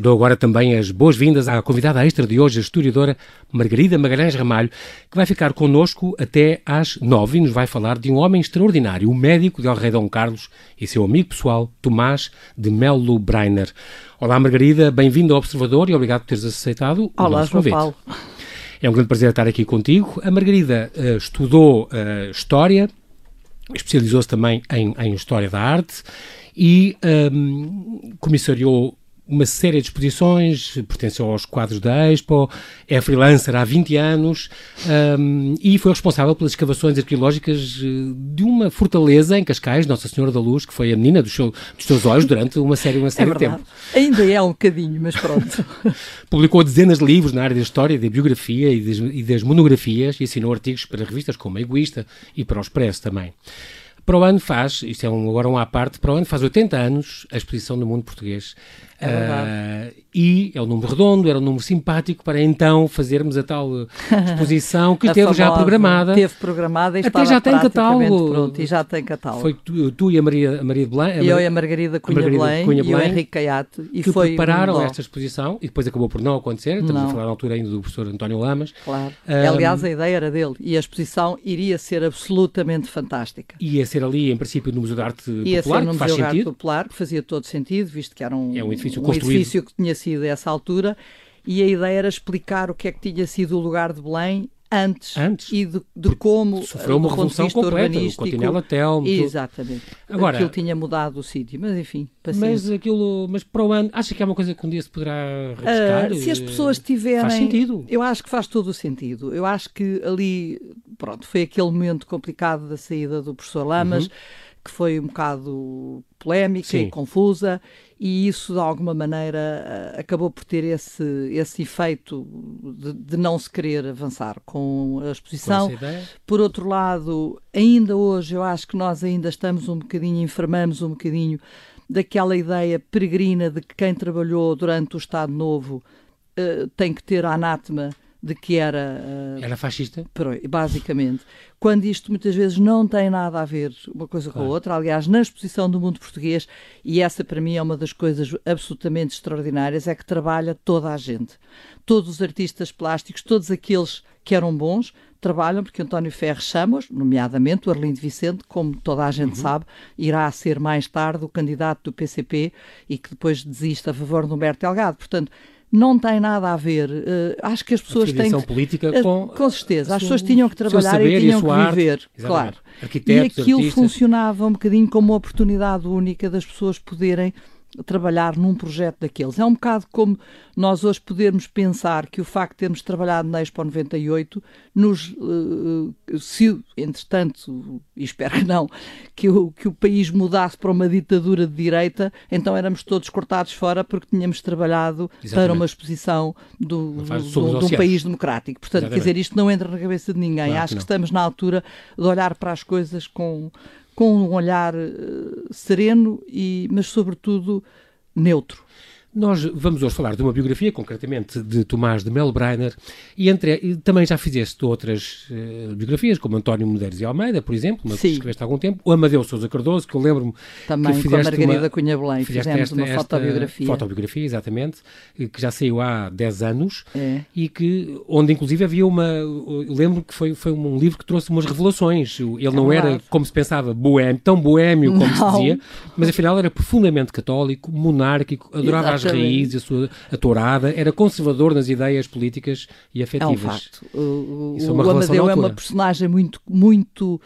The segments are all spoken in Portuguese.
Dou agora também as boas-vindas à convidada extra de hoje, a historiadora Margarida Magalhães Ramalho, que vai ficar connosco até às nove e nos vai falar de um homem extraordinário, o médico de El Rei Dom Carlos e seu amigo pessoal, Tomás de Melo Breiner. Olá Margarida, bem-vindo ao Observador e obrigado por teres aceitado Olá, o nosso convite. Paulo. É um grande prazer estar aqui contigo. A Margarida uh, estudou uh, História, especializou-se também em, em, História da Arte e um, comissariou uma série de exposições, pertenceu aos quadros da Expo, é freelancer há 20 anos um, e foi responsável pelas escavações arqueológicas de uma fortaleza em Cascais, Nossa Senhora da Luz, que foi a menina do seu, dos seus olhos durante uma série, uma série é de tempo. Ainda é um bocadinho, mas pronto. Publicou dezenas de livros na área da história, da biografia e das, e das monografias e assinou artigos para revistas como a Egoísta e para o Expresso também. Para o ano faz, isto é um, agora um à parte, para o ano faz 80 anos a exposição do mundo português. É uh, e é um número redondo, era um número simpático para então fazermos a tal exposição que teve já programada. Teve programada e Até já tem catálogo. Pronto, e já tem catálogo. Foi tu, tu e a Maria, a Maria de Belém. A eu e a Margarida Cunha, a Margarida Belém, Cunha Belém e o Henrique Caiate. E que foi prepararam um esta exposição e depois acabou por não acontecer. Estamos não. a falar na altura ainda do professor António Lamas. Claro. Um, Aliás, a ideia era dele e a exposição iria ser absolutamente fantástica. Ia ser ali, em princípio, no Museu de Arte ia Popular, ser no que faz Museu de. Arte Popular, que fazia todo sentido, visto que era um, é um edifício um construído. edifício que tinha sido a essa altura e a ideia era explicar o que é que tinha sido o lugar de Belém antes, antes e de, de como sofreu uma revolução completa, o Continela Telmo, exatamente. Agora, aquilo tinha mudado o sítio, mas enfim, paciência. mas aquilo, mas para o ano, acha que é uma coisa que um dia se poderá refrescar? Uh, se as pessoas tiverem, faz sentido. Eu acho que faz todo o sentido. Eu acho que ali, pronto, foi aquele momento complicado da saída do professor Lamas. Uhum que foi um bocado polémica Sim. e confusa e isso de alguma maneira acabou por ter esse, esse efeito de, de não se querer avançar com a exposição. Com por outro lado, ainda hoje eu acho que nós ainda estamos um bocadinho, enfermamos um bocadinho daquela ideia peregrina de que quem trabalhou durante o Estado Novo uh, tem que ter a anátema de que era... Uh, era fascista? Basicamente. Quando isto muitas vezes não tem nada a ver uma coisa claro. com a outra. Aliás, na exposição do mundo português, e essa para mim é uma das coisas absolutamente extraordinárias, é que trabalha toda a gente. Todos os artistas plásticos, todos aqueles que eram bons, trabalham, porque António Ferres chama-os, nomeadamente o Arlindo Vicente, como toda a gente Uhum. sabe, irá ser mais tarde o candidato do PCP e que depois desiste a favor de Humberto Delgado. Portanto, não tem nada a ver. Uh, acho que as pessoas têm que, política uh, com, com certeza. As pessoas tinham que trabalhar e tinham e que arte, viver, exatamente. claro. E aquilo artistas. funcionava um bocadinho como uma oportunidade única das pessoas poderem trabalhar num projeto daqueles. É um bocado como nós hoje podermos pensar que o facto de termos trabalhado na Expo 98 nos, uh, se, entretanto, e espero que não, que o, que o país mudasse para uma ditadura de direita, então éramos todos cortados fora porque tínhamos trabalhado Exatamente. para uma exposição do, do, de um país democrático. Portanto, quer Exatamente. dizer, isto não entra na cabeça de ninguém. Claro que Acho que não. estamos na altura de olhar para as coisas com, com um olhar eh, sereno, e, mas sobretudo neutro. Nós vamos hoje falar de uma biografia, concretamente de Tomás de Melo Breiner, e, entre, também já fizeste outras eh, biografias, como António Medeiros e Almeida, por exemplo, uma que Sim. escreveste há algum tempo, o Amadeu Sousa Cardoso, que eu lembro-me Também que com a fizeste Margarida uma- Cunha Belém fizeste fizemos esta, uma fotobiografia. fotobiografia, exatamente, e que já saiu há 10 anos, É. e que, onde inclusive havia uma, eu lembro que foi, foi um livro que trouxe umas revelações, ele não era, como se pensava, boêmio, tão boêmio como se Não. dizia, mas afinal era profundamente católico, monárquico, adorava as Exatamente. raízes, a sua a tourada, era conservador nas ideias políticas e É um afetivas. facto. O, o, Isso é uma o Amadeu é uma personagem muito, muito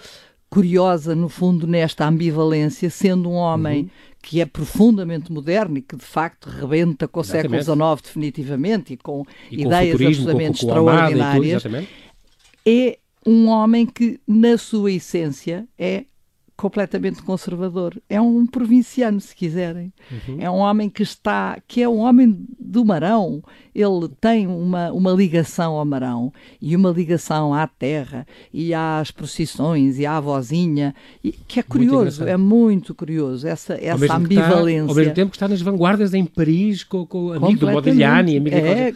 curiosa, no fundo, nesta ambivalência, sendo um homem Uhum. que é profundamente moderno e que, de facto, rebenta com o século. XIX definitivamente e com E ideias com- absolutamente com, com, tudo, extraordinárias, exatamente. é um homem que, na sua essência, é completamente conservador. É um provinciano, se quiserem. Uhum. É um homem que está, que é um homem do Marão ele tem uma, uma ligação ao Marão e uma ligação à terra e às procissões e à vozinha, e, que é curioso, muito é muito curioso essa, essa ambivalência. Está, ao mesmo tempo que está nas vanguardas em Paris com, com o amigo do Modigliani. Amigo é,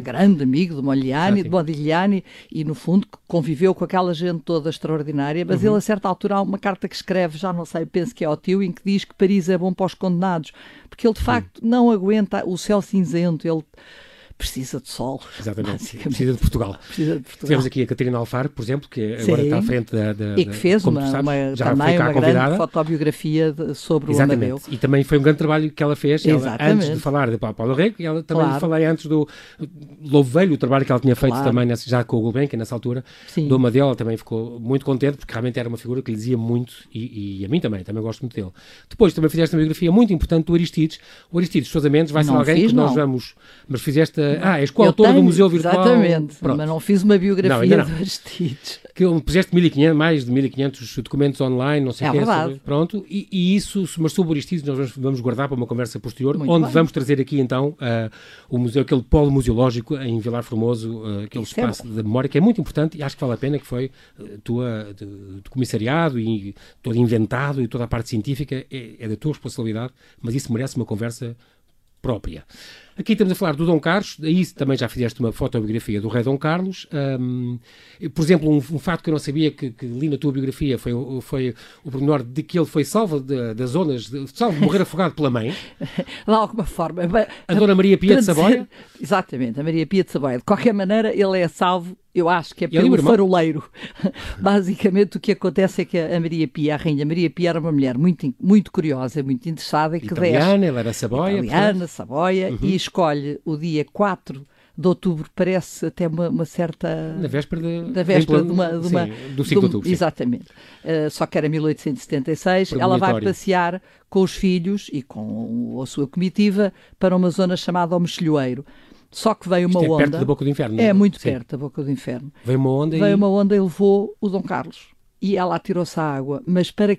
grande amigo do Modigliani, do Modigliani e no fundo conviveu com aquela gente toda extraordinária, mas uhum. ele a certa altura há uma carta que escreve, já não sei, penso que é ao tio, em que diz que Paris é bom para os condenados, porque ele de facto não aguenta o céu cinzento, ele precisa de sol. Exatamente. Precisa de Portugal. Precisa de Portugal. Tivemos aqui a Catarina Alfaro, por exemplo, que Sim. agora está à frente da. da e que fez uma, sabes, uma, também uma convidada. grande fotobiografia de, sobre Exatamente. o Amadeu. E também foi um grande trabalho que ela fez. Ela, antes de falar de Paulo Rego, e ela também claro. falei antes do. Louvei-lhe o trabalho que ela tinha feito claro. também, nessa, já com o Gulbenkian, nessa altura. Sim. Do Amadeu, ela também ficou muito contente, porque realmente era uma figura que lhe dizia muito, e, e a mim também, também gosto muito dele. Depois também fizeste uma biografia muito importante do Aristides. O Aristides Sousa Mendes vai ser alguém fiz, que nós vamos. Mas fizeste. Ah, és coautor do Museu Virtual. Exatamente, Pronto. mas não fiz uma biografia não, não. de Aristides. Que puseste 1500, mais de 1500 documentos online, não sei o é que. Verdade. pronto, e, e, isso, mas sobre Aristides nós vamos, vamos, guardar para uma conversa posterior, Muito onde bem. vamos trazer aqui então uh, o museu, aquele polo museológico em Vilar Formoso, uh, aquele isso é espaço é de memória que é muito importante e acho que vale a pena, que foi uh, tua de, de, comissariado e todo inventado e toda a parte científica é, é da tua responsabilidade, mas isso merece uma conversa própria. Aqui estamos a falar do Dom Carlos, aí também já fizeste uma fotobiografia do rei Dom Carlos. Um, por exemplo, um, um fato que eu não sabia que, que, li na tua biografia foi, foi o pormenor de que ele foi salvo das zonas, de, salvo de morrer afogado pela mãe. De alguma forma. A Dona Maria Pia de Saboia? Exatamente, a Maria Pia de Saboia. De qualquer maneira, ele é salvo eu acho que é pelo faroleiro. Basicamente, o que acontece é que a Maria Pia, a Rainha Maria Pia, era uma mulher muito, muito curiosa, muito interessada. E que italiana, desce, ela era Saboia. Italiana, portanto. Saboia, uhum. e escolhe o dia 4 de outubro, parece até uma, uma certa. Na véspera, de, da véspera de uma. De uma sim, do 5 de outubro. Exatamente. Uh, só que era 1876. Ela vai passear com os filhos e com a sua comitiva para uma zona chamada O Mexilhoeiro. Só que veio uma Isto é onda. perto da Boca do Inferno. É muito Sim. perto da Boca do Inferno. Veio uma onda veio e. uma onda e levou o Dom Carlos. E ela atirou-se à água. Mas para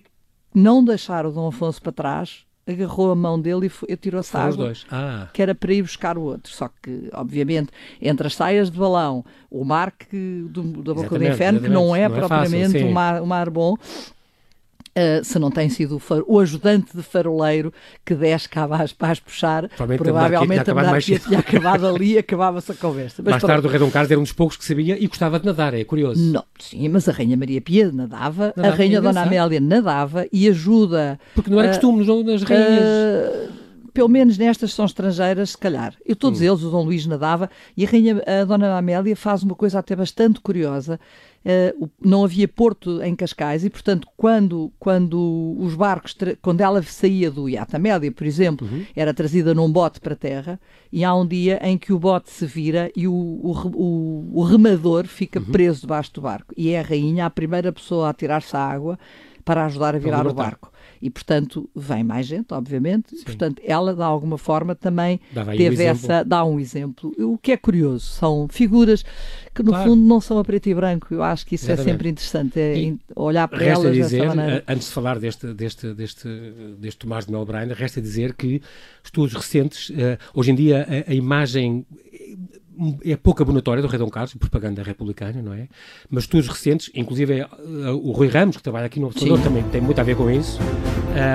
não deixar o Dom Afonso para trás, agarrou a mão dele e atirou-se à água. Dois. Ah. Que era para ir buscar o outro. Só que, obviamente, entre as saias de balão, o mar que, do, da Boca do Inferno, que não é não propriamente é fácil, um, mar, um mar bom, Uh, se não tem sido o, o, ajudante de faroleiro que desce cá abaixo para as puxar, provavelmente, provavelmente a monarquia tinha acabado ali e acabava-se a conversa. Mas mais tarde o rei Dom Carlos era um dos poucos que sabia e gostava de nadar, é curioso. Não, sim, mas a Rainha Maria Pia nadava, nadava a Rainha Dona Amélia nadava e ajuda... Porque não era uh, costume nas rainhas... Uh, pelo menos nestas são estrangeiras, se calhar. E todos hum. eles, o Dom Luís nadava, e a, rainha, a Dona Amélia faz uma coisa até bastante curiosa, Uh, não havia porto em Cascais e, portanto, quando, quando os barcos, quando ela saía do Iata Média, por exemplo, uhum. era trazida num bote para a terra e há um dia em que o bote se vira e o, o, o, o remador fica uhum. preso debaixo do barco. E é a rainha a primeira pessoa a tirar-se à água para ajudar a virar o barco e, portanto, vem mais gente, obviamente, e, portanto, ela, de alguma forma, também teve um essa, dá um exemplo. O que é curioso, são figuras que, no claro. fundo, não são a preto e branco. Eu acho que isso é Exatamente. é sempre interessante, é olhar para elas dizer, dessa maneira. Antes de falar deste, deste, deste, deste Tomás de Melbrainer, resta dizer que estudos recentes, uh, hoje em dia, a, a imagem é pouco abonatória do Rei Dom Carlos, propaganda republicana, não é? Mas estudos recentes, inclusive uh, o Rui Ramos, que trabalha aqui no Observador, também tem muito a ver com isso,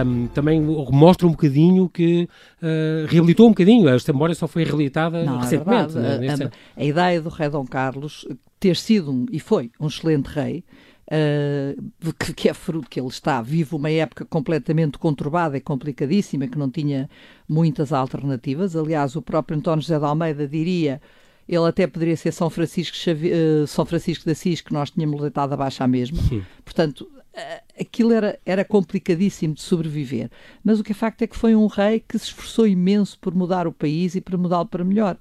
um, também mostra um bocadinho que uh, reabilitou um bocadinho. Esta memória só foi reabilitada não, é recentemente. É né? a, a, ideia do Rei Dom Carlos ter sido, um, e foi, um excelente rei, Uh, que, que, é fruto que ele está vivo uma época completamente conturbada e complicadíssima, que não tinha muitas alternativas. Aliás, o próprio António José de Almeida diria ele até poderia ser São Francisco, uh, São Francisco de Assis, que nós tínhamos deitado abaixo à mesma. Sim. Portanto, uh, aquilo era, era complicadíssimo de sobreviver. Mas o que é facto é que foi um rei que se esforçou imenso por mudar o país e para mudá-lo para melhor.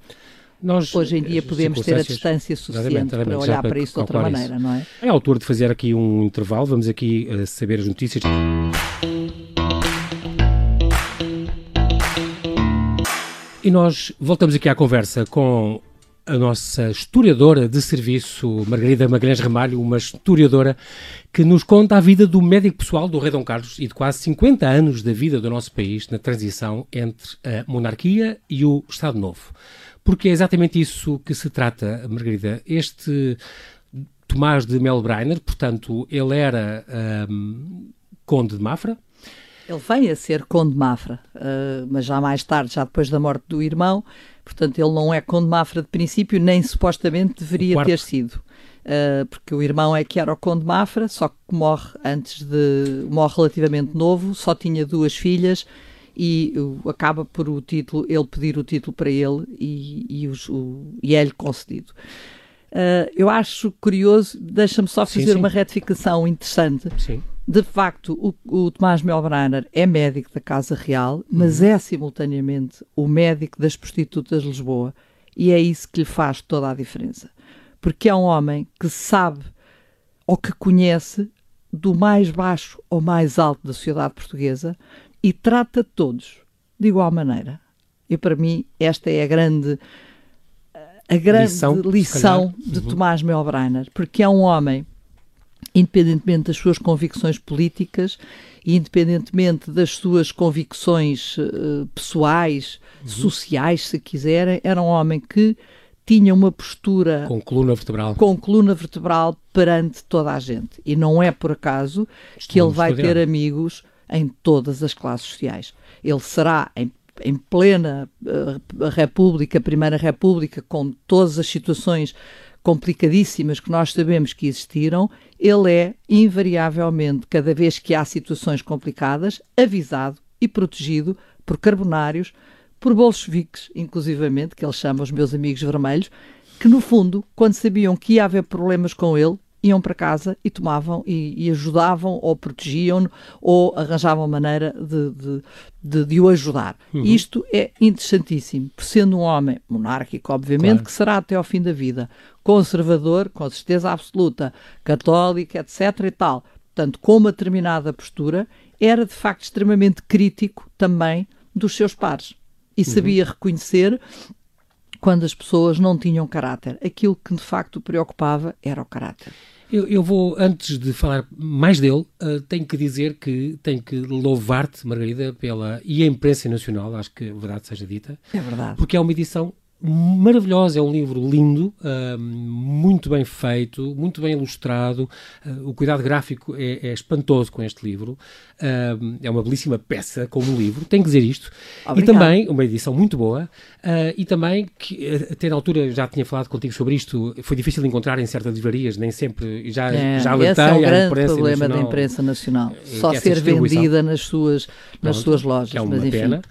Nós, Hoje em dia podemos ter a distância suficiente para olhar para, para isso de outra maneira, isso. não é? É a altura de fazer aqui um intervalo. Vamos aqui uh, saber as notícias. E nós voltamos aqui à conversa com a nossa historiadora de serviço, Margarida Magalhães Ramalho, uma historiadora que nos conta a vida do médico pessoal do rei Dom Carlos e de quase 50 anos da vida do nosso país na transição entre a monarquia e o Estado Novo. Porque é exatamente isso que se trata, Margarida. Este Tomás de Melbreiner, portanto, ele era um, conde de Mafra, ele vem a ser Conde Mafra, uh, mas já mais tarde, já depois da morte do irmão, portanto ele não é Conde Mafra de princípio, nem supostamente deveria ter sido. Uh, porque o irmão é que era o Conde Mafra, só que morre antes de. morre relativamente novo, só tinha duas filhas e uh, acaba por o título, ele pedir o título para ele e, e, os, o, e é-lhe concedido. Uh, eu acho curioso, deixa-me só fazer sim, sim. uma retificação interessante. Sim de facto, o, o Tomás Melbrenner é médico da Casa Real, mas uhum. é simultaneamente o médico das prostitutas de Lisboa. E é isso que lhe faz toda a diferença. Porque é um homem que sabe ou que conhece do mais baixo ao mais alto da sociedade portuguesa e trata todos de igual maneira. E para mim, esta é a grande, a grande lição, lição de uhum. Tomás Melbrenner, porque é um homem independentemente das suas convicções políticas e independentemente das suas convicções uh, pessoais, uhum. sociais, se quiserem, era um homem que tinha uma postura com coluna vertebral. com coluna vertebral perante toda a gente. E não é por acaso que ele vai ter amigos em todas as classes sociais. Ele será em, em plena uh, república primeira república com todas as situações complicadíssimas que nós sabemos que existiram, ele é invariavelmente, cada vez que há situações complicadas, avisado e protegido por carbonários, por bolcheviques, inclusivamente, que ele chama os meus amigos vermelhos, que no fundo, quando sabiam que ia haver problemas com ele, iam para casa e tomavam e, e ajudavam ou protegiam ou arranjavam maneira de, de, de, de o ajudar. Uhum. Isto é interessantíssimo, por sendo um homem monárquico, obviamente, claro. que será até ao fim da vida, conservador, com certeza absoluta, católico, etc. e tal. Portanto, com uma determinada postura, era de facto extremamente crítico também dos seus pares. E uhum. sabia reconhecer quando as pessoas não tinham caráter. Aquilo que de facto preocupava era o caráter. Eu, eu, vou, antes de falar mais dele, uh, tenho que dizer que tenho que louvar-te, Margarida, pela, e a imprensa nacional, acho que a verdade seja dita. É verdade. Porque é uma edição maravilhosa, é um livro lindo, uh, muito bem feito, muito bem ilustrado, uh, o cuidado gráfico é, é, espantoso com este livro, uh, é uma belíssima peça como livro, tenho que dizer isto, Obrigado. e também uma edição muito boa, e também que até na altura já tinha falado contigo sobre isto, foi difícil de encontrar em certas livrarias, nem sempre, já, é, já alertei esse é um grande problema nacional, da imprensa nacional, só ser vendida nas suas, nas Pronto, suas lojas, é uma mas enfim. pena.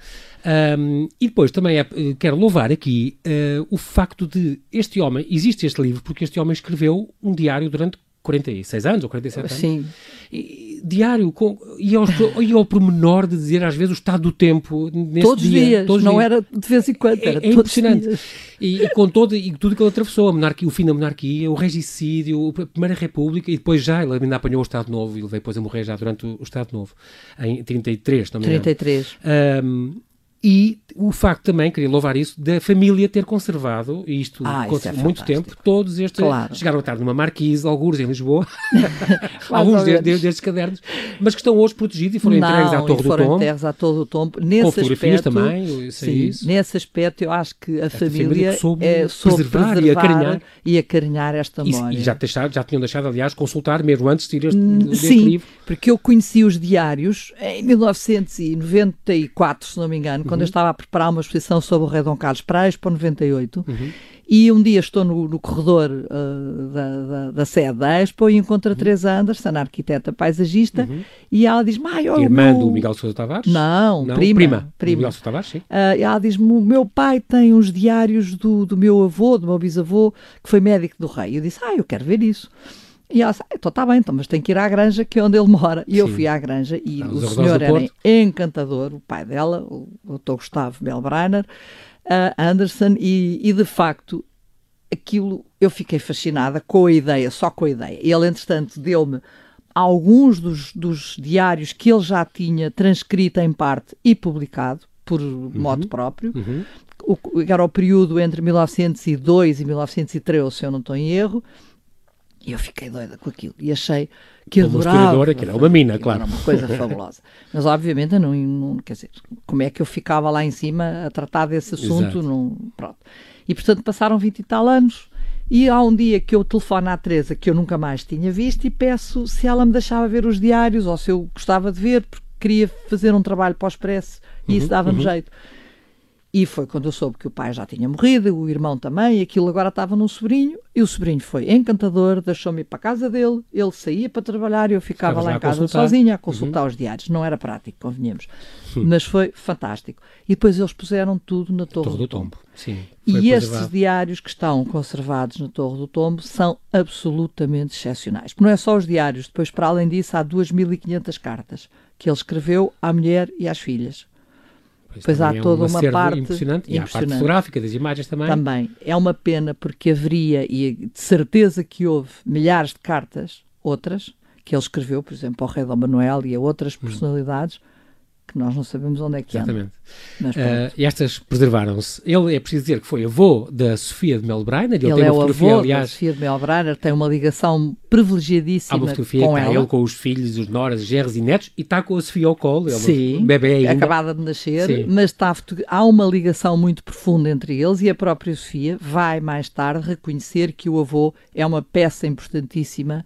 Um, e depois também é, quero louvar aqui uh, o facto de este homem, existe este livro porque este homem escreveu um diário durante 46 anos ou 47 Sim. anos. E, diário, com, e, ao, e ao pormenor de dizer às vezes o estado do tempo nesse todos dia. Dias, todos não dias. era de vez em quando, era é, é impressionante. E, e, com todo, e tudo que ele atravessou, a monarquia, o fim da monarquia, o regicídio, a Primeira República, e depois já, ele ainda apanhou o Estado Novo, e ele veio depois a morrer já durante o, o Estado Novo, em 33, não me 33. Um, e o facto também, queria louvar isso, da família ter conservado, e isto ah, isso é muito tempo, todos estes. Claro. Chegaram a estar numa marquise, alguns em Lisboa, alguns de, de, destes cadernos, mas que estão hoje protegidos e foram Não, entregues à Torre do Tombo. entregues à Torre do Tombo. Nesse com fotografias aspecto, também, sim, isso. Nesse aspecto, eu acho que a esta família, soube é, soube preservar, preservar, e acarinhar. e acarinhar esta memória. E, e já, deixado, já tinham deixado, aliás, consultar mesmo antes de ir este, deste sim, livro. porque eu conheci os diários em 1994, se não me engano. Quando eu estava a preparar uma exposição sobre o Rei Dom Carlos para a Expo 98 uhum. e um dia estou no, no corredor uh, da, da, da, sede da Expo e encontro a uhum. Teresa Anderson, a arquiteta paisagista, uhum. e ela diz-me... Irmã meu... do Miguel Sousa Tavares? Não, Não prima. Prima, prima. Miguel Sousa Tavares, sim. Uh, ela diz-me, o meu pai tem uns diários do, do meu avô, do meu bisavô, que foi médico do rei. Eu disse, ah, eu quero ver isso. E ela disse, ah, então está bem, então, mas tem que ir à granja, que é onde ele mora. E Sim. eu fui à granja e ah, o senhor era encantador, o pai dela, o Dr. Gustavo Melbreiner, uh, Anderson, e, e de facto aquilo eu fiquei fascinada com a ideia, só com a ideia. Ele, entretanto, deu-me alguns dos, dos, diários que ele já tinha transcrito em parte e publicado por uhum. modo próprio. Uhum. o, era o período entre 1902 e 1913, se eu não estou em erro, e eu fiquei doida com aquilo e achei que uma adorava. que era uma mina, claro. Era uma coisa fabulosa. Mas obviamente não, não, quer dizer, como é que eu ficava lá em cima a tratar desse assunto? Não, pronto. E portanto passaram 20 e tal anos e há um dia que eu telefono à Teresa que eu nunca mais tinha visto e peço se ela me deixava ver os diários ou se eu gostava de ver, porque queria fazer um trabalho para o Expresso e uhum, isso dava-me uhum. jeito. E foi quando eu soube que o pai já tinha morrido, o irmão também, e aquilo agora estava num sobrinho, e o sobrinho foi encantador, deixou-me ir para a casa dele, ele saía para trabalhar e eu ficava lá em casa consultar. sozinha a consultar uhum. os diários. Não era prático, convenhamos. Hum. Mas foi fantástico. E depois eles puseram tudo na Torre, Torre do, do Tombo. Sim, e estes diários que estão conservados na Torre do Tombo são absolutamente excepcionais. Porque não é só os diários, depois, para além disso, há 2.500 cartas que ele escreveu à mulher e às filhas. Pois, há é toda uma, parte impressionante. E impressionante. a parte fotográfica das imagens também. Também. É uma pena porque haveria, e de certeza que houve, milhares de cartas, outras, que ele escreveu, por exemplo, ao rei Dom Manuel e a outras hum. personalidades, hum que nós não sabemos onde é que Exatamente. Mas, uh, e estas preservaram-se. Ele é preciso dizer que foi avô da Sofia de Melbreiner. Ele, ele é o avô aliás, da Sofia de Melbreiner, tem uma ligação privilegiadíssima uma fotografia com ela. ele com os filhos, os noras, gerros e netos, e está com a Sofia ao colo. Sim, bebê ainda. acabada de nascer, Sim. mas está, há uma ligação muito profunda entre eles e a própria Sofia vai mais tarde reconhecer que o avô é uma peça importantíssima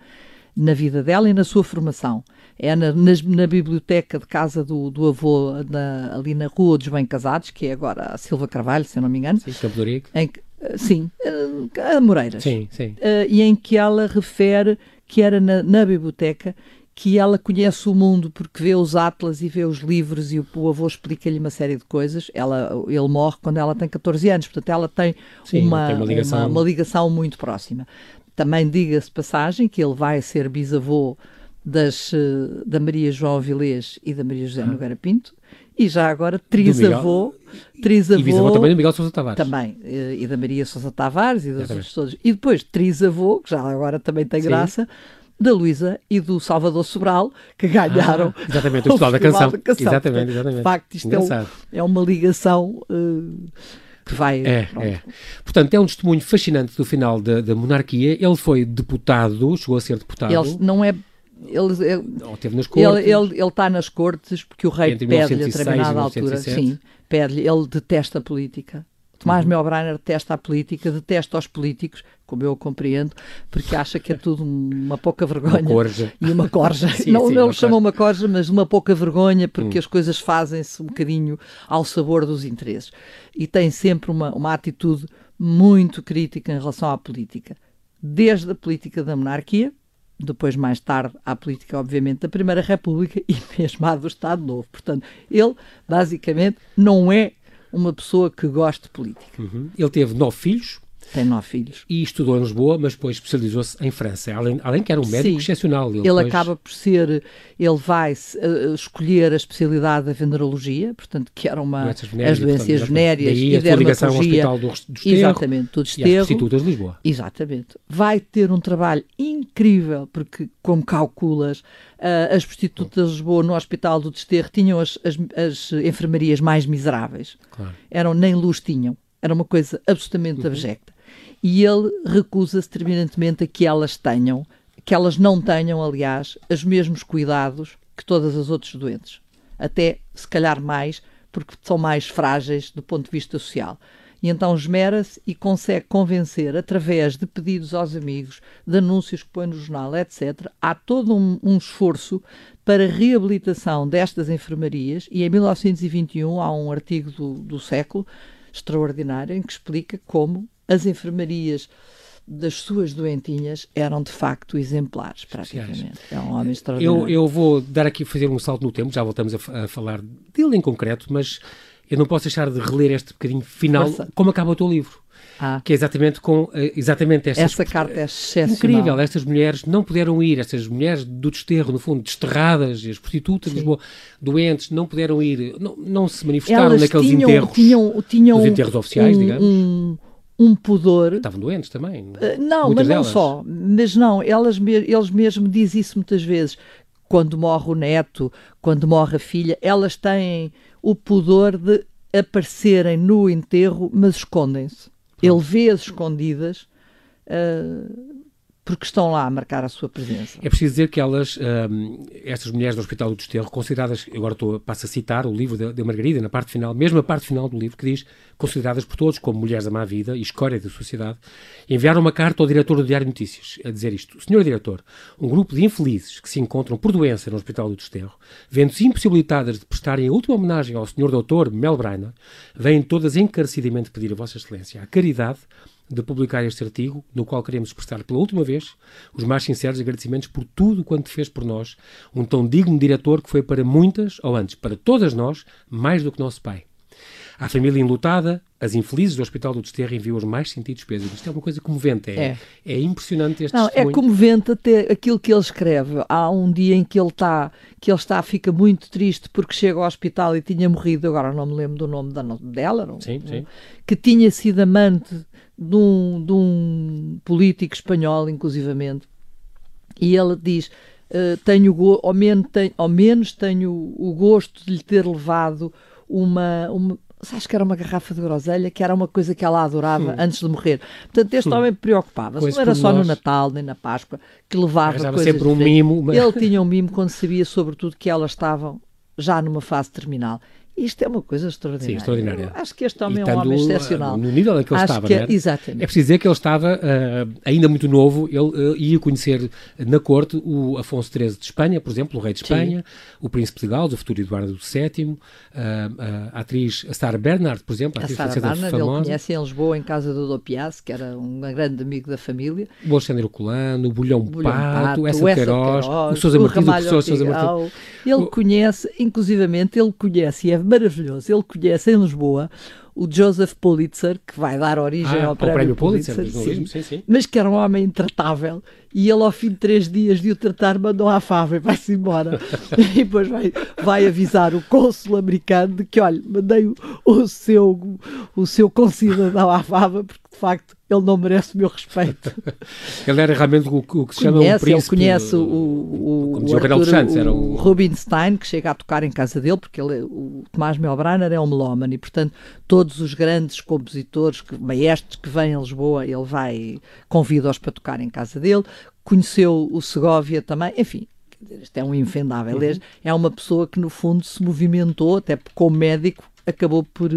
na vida dela e na sua formação é na, na, na, biblioteca de casa do, do avô, na, ali na Rua dos Bem Casados, que é agora a Silva Carvalho, se eu não me engano. Sim, Campo em, eh, Sim, eh, a Moreiras. Sim, sim. Uh, e em que ela refere que era na, na biblioteca que ela conhece o mundo porque vê os atlas e vê os livros e o, o avô explica-lhe uma série de coisas. Ela, ele morre quando ela tem 14 anos, portanto ela tem, Sim, uma, tem uma, ligação... Uma, uma, ligação... muito próxima. Também diga-se passagem que ele vai ser bisavô das, eh, da Maria João Avilés e da Maria José. Nogueira Pinto, e já agora trisavô, trisavô... E bisavô também do Miguel Sousa Tavares. Também, eh, e da Maria Sousa Tavares e dos outros todos. E depois trisavô, que já agora também tem Sim. graça, da Luísa e do Salvador Sobral, que ganharam ah, exatamente, o Festival da Canção. Da canção. Exatamente, exatamente. De facto, isto é, um, é, uma ligação... Uh, que vai. É, é. Portanto, é um testemunho fascinante do final da, da monarquia. Ele foi deputado, chegou a ser deputado. Ele não é ele, ele, teve nas cortes. Ele, ele, ele está nas cortes porque o rei pede-lhe a determinada altura. Sim, pede-lhe. Ele detesta a política. Tomás uhum. Melbrenner detesta a política, detesta os políticos, como eu compreendo, porque acha que é tudo uma pouca vergonha. Uma corja. E uma corja. sim, não sim, não chamam uma corja, mas uma pouca vergonha, porque uhum. as coisas fazem-se um bocadinho ao sabor dos interesses. E tem sempre uma, uma atitude muito crítica em relação à política. Desde a política da monarquia, depois mais tarde à política, obviamente, da Primeira República e mesmo à do Estado Novo. Portanto, ele basicamente não é uma pessoa que gosta de política. Uhum. Ele teve nove filhos, tem nove filhos. E estudou em Lisboa, mas depois especializou-se em França. Além, além que era um médico Sim. excepcional. Ele, ele depois... acaba por ser, ele vai uh, escolher a especialidade da venerologia, portanto, que era uma doenças venéreas, as doenças venéreas e a ligação ao Hospital do, do Esterro, Exatamente, do Desterro. E de Lisboa. Exatamente. Vai ter um trabalho incrível, porque, como calculas, uh, as prostitutas de Lisboa no Hospital do Desterro tinham as, as, as enfermarias mais miseráveis. Claro. Eram, nem luz tinham. Era uma coisa absolutamente uhum. abjecta e ele recusa-se terminantemente a que elas tenham, que elas não tenham, aliás, os mesmos cuidados que todas as outras doentes. Até, se calhar, mais, porque são mais frágeis do ponto de vista social. E então esmera-se e consegue convencer, através de pedidos aos amigos, de anúncios que põe no jornal, etc. Há todo um, um esforço para a reabilitação destas enfermarias e em 1921 há um artigo do, do século extraordinário em que explica como as enfermarias das suas doentinhas eram de facto exemplares, praticamente. É um homem extraordinário. Eu, eu vou dar aqui, fazer um salto no tempo, já voltamos a, a falar dele em concreto, mas eu não posso deixar de reler este bocadinho final, Força. como acaba o teu livro. Ah. Que é exatamente com eh, exatamente estas, Essa carta é excepcional. Incrível, estas mulheres não puderam ir, estas mulheres do desterro, no fundo, desterradas, as prostitutas de Lisboa, doentes, não puderam ir, não, não se manifestaram Elas naqueles tinham, enterros, tinham, tinham enterros oficiais, um, digamos. Um, um pudor. Estavam doentes também. Não, mas delas. não só. Mas não, elas, eles mesmo dizem isso muitas vezes. Quando morre o neto, quando morre a filha, elas têm o pudor de aparecerem no enterro, mas escondem-se. Ele vê-as escondidas. Uh, porque estão lá a marcar a sua presença. É preciso dizer que elas, um, estas mulheres do Hospital do Desterro, consideradas, agora estou, passo a citar o livro de, de, Margarida, na parte final, mesmo a parte final do livro, que diz, consideradas por todos como mulheres da má vida e escória da sociedade, enviaram uma carta ao diretor do Diário de Notícias a dizer isto. Senhor diretor, um grupo de infelizes que se encontram por doença no Hospital do Desterro, vendo-se impossibilitadas de prestarem a última homenagem ao Senhor Doutor Mel Brainer, vêm todas encarecidamente pedir a Vossa Excelência a caridade de publicar este artigo, no qual queremos expressar pela última vez os mais sinceros agradecimentos por tudo quanto fez por nós, um tão digno diretor que foi para muitas, ou antes, para todas nós, mais do que nosso pai. À família enlutada, as infelizes do Hospital do Desterro enviam os mais sentidos pesos. Isto é uma coisa comovente, é, é. é impressionante este Não, é testemunho. É comovente até aquilo que ele escreve. Há um dia em que ele está, que ele está, fica muito triste porque chega ao hospital e tinha morrido, agora não me lembro do nome da, dela, não, sim, sim. que tinha sido amante de um, de um político espanhol, inclusivamente, e ele diz: uh, tenho ao menos, tenho, ao menos tenho o gosto de lhe ter levado uma, uma acho que era uma garrafa de groselha, que era uma coisa que ela adorava hum. antes de morrer. Portanto, este hum. homem preocupava-se, não era só nós. no Natal nem na Páscoa, que levava coisas sempre um mimo. Mas... Ele tinha um mimo quando sabia, sobretudo, que elas estavam já numa fase terminal. Isto é uma coisa extraordinária. Sim, extraordinária. acho que este homem é um homem excepcional. No nível em que ele acho estava, que é, Exatamente. É preciso dizer que ele estava uh, ainda muito novo, ele uh, ia conhecer na corte o Afonso XIII de Espanha, por exemplo, o rei de Espanha, Sim. o príncipe de Gales, o futuro Eduardo VII, uh, a atriz Sarah Bernard, por exemplo, a, a atriz Sarah Bernard, famosa. ele conhece em Lisboa, em casa do Dopias, que era um grande amigo da família. O Alexandre Colano, o Bulhão, Bulhão Pato, Pato essa Queiroz, o Sousa Martins, o professor Sousa Martins. Ele o... conhece, inclusivamente, ele conhece, e é maravilhoso, ele conhece em Lisboa o Joseph Pulitzer, que vai dar origem ah, ao prémio, prémio Pulitzer, Pulitzer sim, sim, sim. mas que era um homem intratável e ele ao fim de três dias de o tratar mandou à fava e vai-se embora e depois vai, vai avisar o cônsul americano de que olha, mandei o, o seu o seu concidadão à fava porque de facto ele não merece o meu respeito. ele era realmente o, o que se chama conhece, um príncipe. Ele conhece o, o, como o, Arthur, Santos, era o, Rubinstein, que chega a tocar em casa dele, porque ele, o Tomás Melbrenner é um melómano e, portanto, todos os grandes compositores, que, maestros que vêm a Lisboa, ele vai, convida-os para tocar em casa dele. Conheceu o Segovia também, enfim, isto é um infendável. Uhum. É uma pessoa que, no fundo, se movimentou, até como médico, acabou por,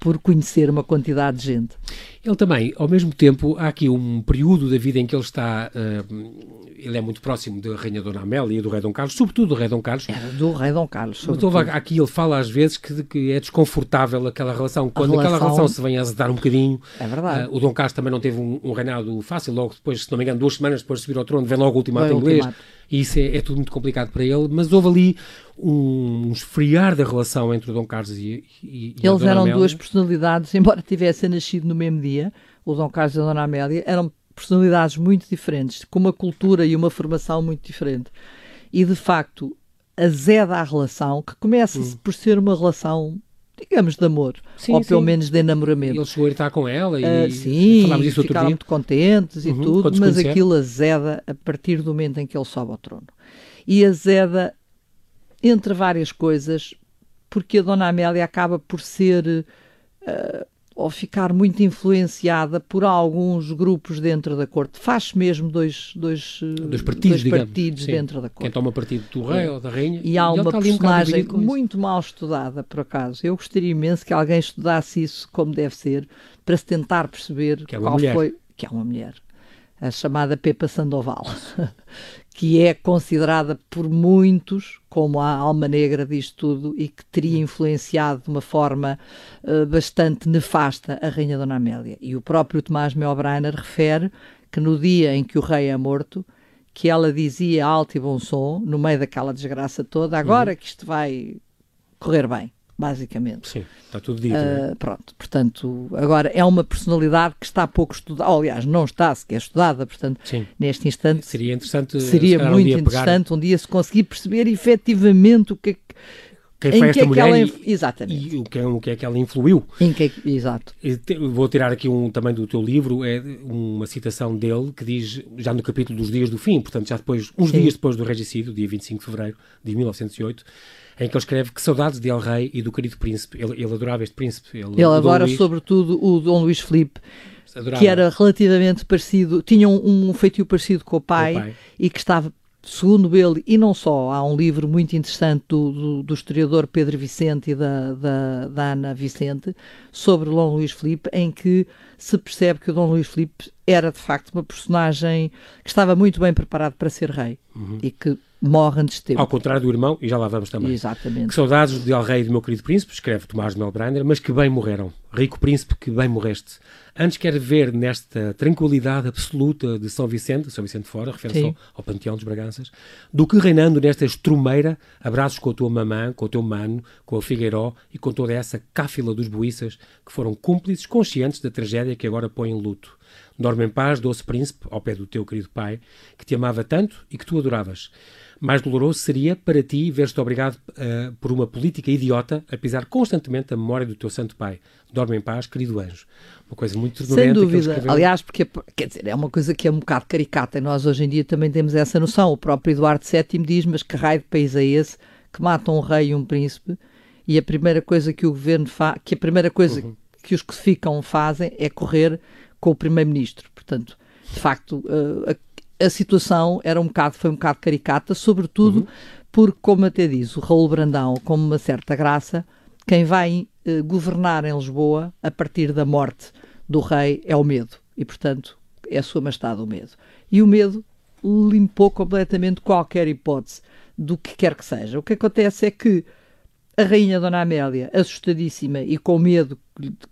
por conhecer uma quantidade de gente. Ele também, ao mesmo tempo, há aqui um período da vida em que ele está. Uh, ele é muito próximo da Rainha Dona Amélia e do Rei Dom Carlos, sobretudo do Rei Dom Carlos. Era do Rei Dom Carlos. Houve, aqui ele fala às vezes que, que, é desconfortável aquela relação. Quando relação... aquela relação se vem a azedar um bocadinho. É verdade. Uh, o Dom Carlos também não teve um, um, reinado fácil, logo depois, se não me engano, duas semanas depois de subir ao trono, vem logo o ultimato inglês. Ultimato. E isso é, é, tudo muito complicado para ele. Mas houve ali um, um esfriar da relação entre o Dom Carlos e, e, e Eles eram Amélia. duas personalidades, embora tivessem nascido no mesmo dia o Dom Carlos e a Dona Amélia, eram personalidades muito diferentes, com uma cultura e uma formação muito diferente. E, de facto, azeda a relação, que começa hum. por ser uma relação digamos, de amor, sim, ou pelo sim. menos de enamoramento. Ele chegou a estar com ela e uh, sim, falámos isso ficaram muito contentes e uhum, tudo, mas aquilo azeda a partir do momento em que ele sobe ao trono. E azeda entre várias coisas, porque a Dona Amélia acaba por ser uh, ou ficar muito influenciada por alguns grupos dentro da corte. Faz mesmo dois, dois, dois partidos, dois partidos dentro da corte. Quem toma partido do rei é. ou da rainha. E há uma personagem um muito mal estudada, por acaso. Eu gostaria imenso que alguém estudasse isso como deve ser, para se tentar perceber que é qual mulher. foi... Que é uma mulher. A chamada Pepa Sandoval. que é considerada por muitos como a alma negra disto tudo e que teria influenciado de uma forma uh, bastante nefasta a Rainha Dona Amélia. E o próprio Tomás Melbrenner refere que no dia em que o rei é morto, que ela dizia alto e bom som, no meio daquela desgraça toda, agora uhum. que isto vai correr bem basicamente. Sim, está tudo dito. Uh, pronto, portanto, agora é uma personalidade que está pouco estudada, aliás, não está sequer estudada, portanto, Sim. neste instante seria interessante seria muito um interessante pegar... um dia se conseguir perceber efetivamente o que é que quem foi esta que é mulher ela, e, exatamente. e o, que, é- o que é que ela influiu. Em que, exato. E te- Vou tirar aqui um também do teu livro, é uma citação dele que diz, já no capítulo dos dias do fim, portanto já depois, uns Sim. dias depois do regicídio, dia 25 de fevereiro de 1908, em que ele escreve que saudades de El Rei e do querido príncipe. Ele, ele adorava este príncipe. Ele, Ele o adora, Luís, sobretudo, o Dom Luís Filipe, adorava que era relativamente parecido, tinha um, um feitio parecido com o pai, pai. e que estava, segundo ele, e não só, há um livro muito interessante do, do, do historiador Pedro Vicente e da, da, da Ana Vicente sobre o Dom Luís Filipe, em que se percebe que o Dom Luís Filipe era de facto uma personagem que estava muito bem preparado para ser rei e que morre antes de tempo. Ao contrário do irmão, e já lá vamos também. Que Exatamente. saudades de El Rei e do meu querido príncipe, escreve Tomás de Melbrainer, mas que bem morreram. Rico príncipe, que bem morreste. Antes quero ver nesta tranquilidade absoluta de São Vicente, São Vicente fora, refere-se ao, ao Panteão dos Braganças, do que reinando nesta estrumeira, abraços com a tua mamã, com o teu mano, com a Figueiró e com toda essa cáfila dos buíças que foram cúmplices conscientes da tragédia que agora põe em luto. Dorme em paz, doce príncipe, ao pé do teu querido pai, que te amava tanto e que tu adoravas. Mais doloroso seria para ti ver-te obrigado eh, por uma política idiota a pisar constantemente a memória do teu santo pai. Dorme em paz, querido anjo. Uma coisa muito Sem dúvida. escreveu. Aliás, porque quer dizer, é uma coisa que é um bocado caricata e nós hoje em dia também temos essa noção. O próprio Eduardo VII diz: Mas que raio de país é esse que mata um rei e um príncipe? E a primeira coisa que o governo faz, que a primeira coisa Uhum. que os que ficam fazem é correr com o primeiro-ministro. Portanto, de facto, eh, a, a situação era um bocado, foi um bocado caricata, sobretudo porque, como até diz o Raul Brandão, com uma certa graça, quem vai eh, governar em Lisboa a partir da morte do rei é o medo. E, portanto, é a sua majestade o medo. E o medo limpou completamente qualquer hipótese do que quer que seja. O que acontece é que a rainha Dona Amélia, assustadíssima e com medo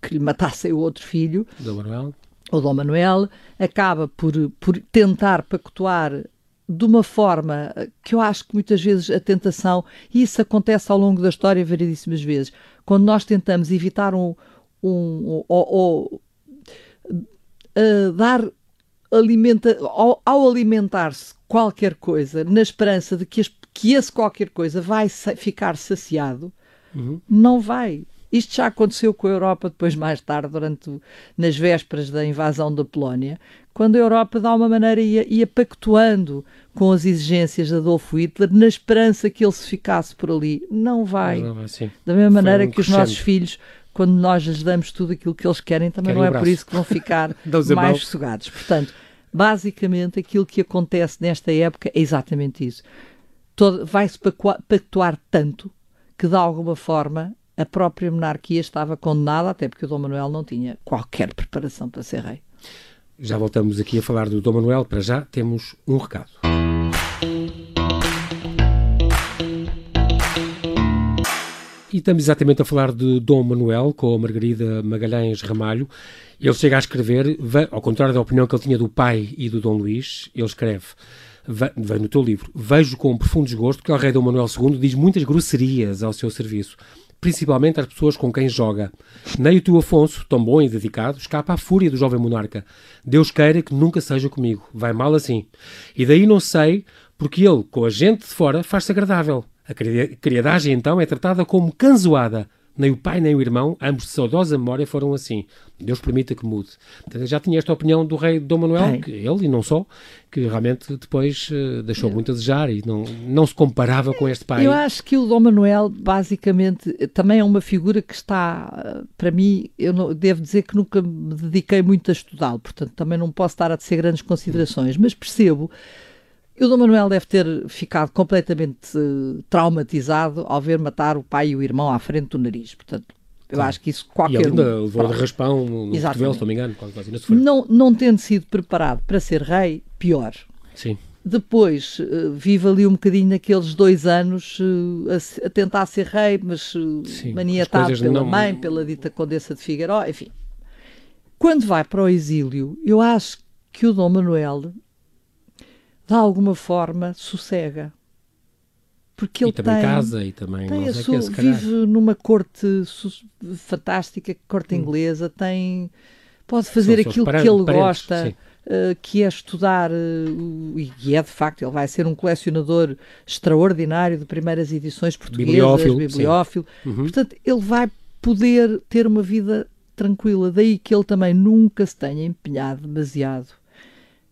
que lhe matassem o outro filho, Dom Manuel. O Dom Manuel, acaba por, por tentar pacotuar de uma forma que eu acho que muitas vezes a tentação, e isso acontece ao longo da história variedíssimas vezes, quando nós tentamos evitar um, um ou, eh, dar alimenta, ao, ao alimentar-se qualquer coisa, na esperança de que, as- que esse qualquer coisa vai sa- ficar saciado, não vai. Isto já aconteceu com a Europa depois, mais tarde, durante, nas vésperas da invasão da Polónia, quando a Europa, de alguma maneira, ia, ia pactuando com as exigências de Adolfo Hitler, na esperança que ele se ficasse por ali. Não vai. Não. Da mesma maneira um que os nossos filhos, quando nós lhes damos tudo aquilo que eles querem, também Querem não é por isso que vão ficar mais sossegados. Portanto, basicamente, aquilo que acontece nesta época é exatamente isso. Vai-se pactuar tanto que, de alguma forma, a própria monarquia estava condenada, até porque o Dom Manuel não tinha qualquer preparação para ser rei. Já voltamos aqui a falar do Dom Manuel. Para já temos um recado. E estamos exatamente a falar de Dom Manuel com a Margarida Magalhães Ramalho. Ele chega a escrever, ve- ao contrário da opinião que ele tinha do pai e do Dom Luís, ele escreve, ve- vem no teu livro, vejo com profundo desgosto que o rei Dom Manuel II diz muitas grosserias ao seu serviço, principalmente às pessoas com quem joga. Nem o teu Afonso, tão bom e dedicado, escapa à fúria do jovem monarca. Deus queira que nunca seja comigo. Vai mal assim. E daí não sei, porque ele, com a gente de fora, faz-se agradável. A cri- criadagem, então, é tratada como canzoada. Nem o pai nem o irmão, ambos de saudosa memória, foram assim. Deus permita que mude. Portanto, já tinha esta opinião do rei Dom Manuel, que ele e não só, que realmente depois eh, deixou muito a desejar e não, não se comparava com este pai. Eu acho que o Dom Manuel, basicamente, também é uma figura que está, eh, para mim, eu não, devo dizer que nunca me dediquei muito a estudá-lo, portanto também não posso estar a tecer grandes considerações, mas percebo. E o Dom Manuel deve ter ficado completamente eh, traumatizado ao ver matar o pai e o irmão à frente do nariz. Portanto, eu Claro. acho que isso E qualquer ele ainda um- levou de raspão no cotovelo, se não me engano, quase quase ainda sofreu. não, não tendo sido preparado para ser rei, pior. Sim. Depois eh, vive ali um bocadinho naqueles dois anos eh, a a, tentar ser rei, mas Sim, maniatado pela não- mãe, pela dita Condessa de Figueiró, enfim. Quando vai para o exílio, eu acho que o Dom Manuel, de alguma forma, sossega. Porque E ele também tem, casa e também tem a sua, calhar. vive numa corte fantástica, corte Hum. inglesa, tem pode fazer aquilo que ele gosta. uh, que é estudar, uh, e é de facto, ele vai ser um colecionador extraordinário de primeiras edições portuguesas, bibliófilo. bibliófilo. Uhum. Portanto, ele vai poder ter uma vida tranquila. Daí que ele também nunca se tenha empenhado demasiado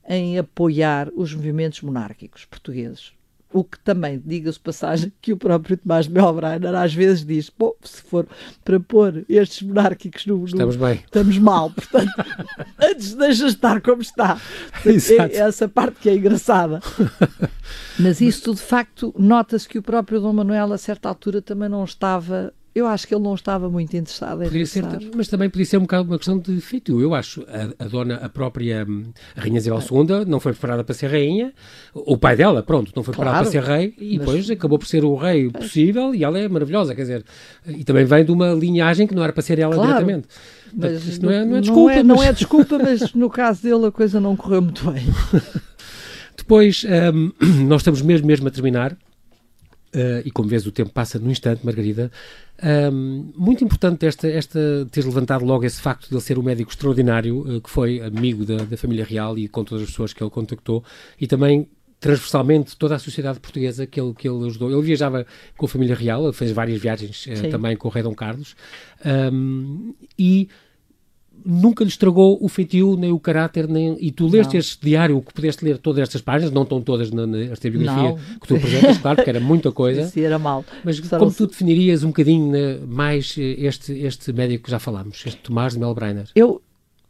em apoiar os movimentos monárquicos portugueses. O que também, diga-se passagem, que o próprio Tomás Melbreiner às vezes diz: bom, se for para pôr estes monárquicos no. no estamos bem. Estamos mal, portanto, antes deixa estar como está. É essa parte que é engraçada. Mas isso, de facto, nota-se que o próprio Dom Manuel, a certa altura, também não estava eu acho que ele não estava muito interessado em podia ser, Mas também podia ser um bocado uma questão de feito. Eu acho a, a dona, a própria hum, a Rainha Isabel II não foi preparada para ser rainha. O pai dela, pronto, não foi preparado claro, para ser rei e mas... depois acabou por ser o rei possível e ela é maravilhosa, quer dizer, e também vem de uma linhagem que não era para ser ela claro. diretamente. Mas Portanto, não, é, não é desculpa. Não é, mas... não é desculpa, mas no caso dele a coisa não correu muito bem. Depois, um, nós estamos mesmo, mesmo a terminar. Uh, e como vês, o tempo passa num instante, Margarida. Um, muito importante esta, esta teres levantado logo esse facto de ele ser um médico extraordinário, uh, que foi amigo da, da, família real e com todas as pessoas que ele contactou, e também transversalmente toda a sociedade portuguesa que ele, que ele ajudou. Ele viajava com a família real, fez várias viagens uh, também com o rei Dom Carlos, um, e nunca lhe estragou o feitio, nem o caráter, nem... E tu leste não. este diário, que pudeste ler todas estas páginas, não estão todas na, nesta biografia não. que tu apresentas, claro, porque era muita coisa. Isso era mal. Mas como tu definirias um bocadinho né, mais eh, este, este médico que já falámos, este Tomás de Melbreiner? Eu,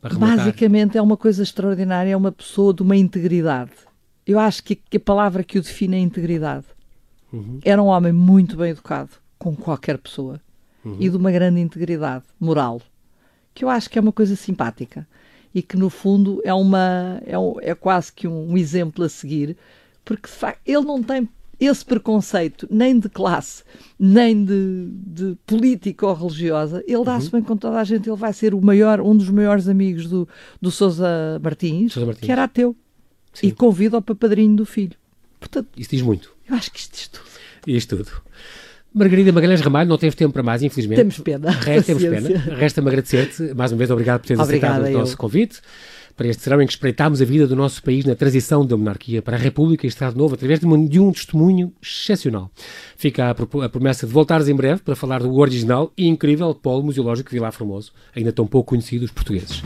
basicamente, é uma coisa extraordinária, é uma pessoa de uma integridade. Eu acho que, que a palavra que o define é integridade. Uhum. Era um homem muito bem educado, com qualquer pessoa, uhum. e de uma grande integridade moral que eu acho que é uma coisa simpática e que no fundo é uma é, um, é quase que um, um, exemplo a seguir, porque facto ele não tem esse preconceito nem de classe, nem de, de política ou religiosa, ele dá-se uhum. bem com toda a gente, ele vai ser o maior, um dos maiores amigos do, do Sousa Martins, Martins, que era ateu, Sim. e convida-o para padrinho do filho. Portanto, Isso diz muito. Eu acho que isto diz tudo. Diz tudo. Margarida Magalhães Ramalho, não teve tempo para mais, infelizmente. Temos pena. Resta, temos pena. Resta-me agradecer-te. Mais uma vez, obrigado por teres Obrigada aceitado o nosso convite para este serão em que espreitámos a vida do nosso país na transição da monarquia para a República e Estado Novo através de um, de um testemunho excepcional. Fica a, a, promessa de voltares em breve para falar do original e incrível polo museológico Vilar Formoso, ainda tão pouco conhecido dos portugueses.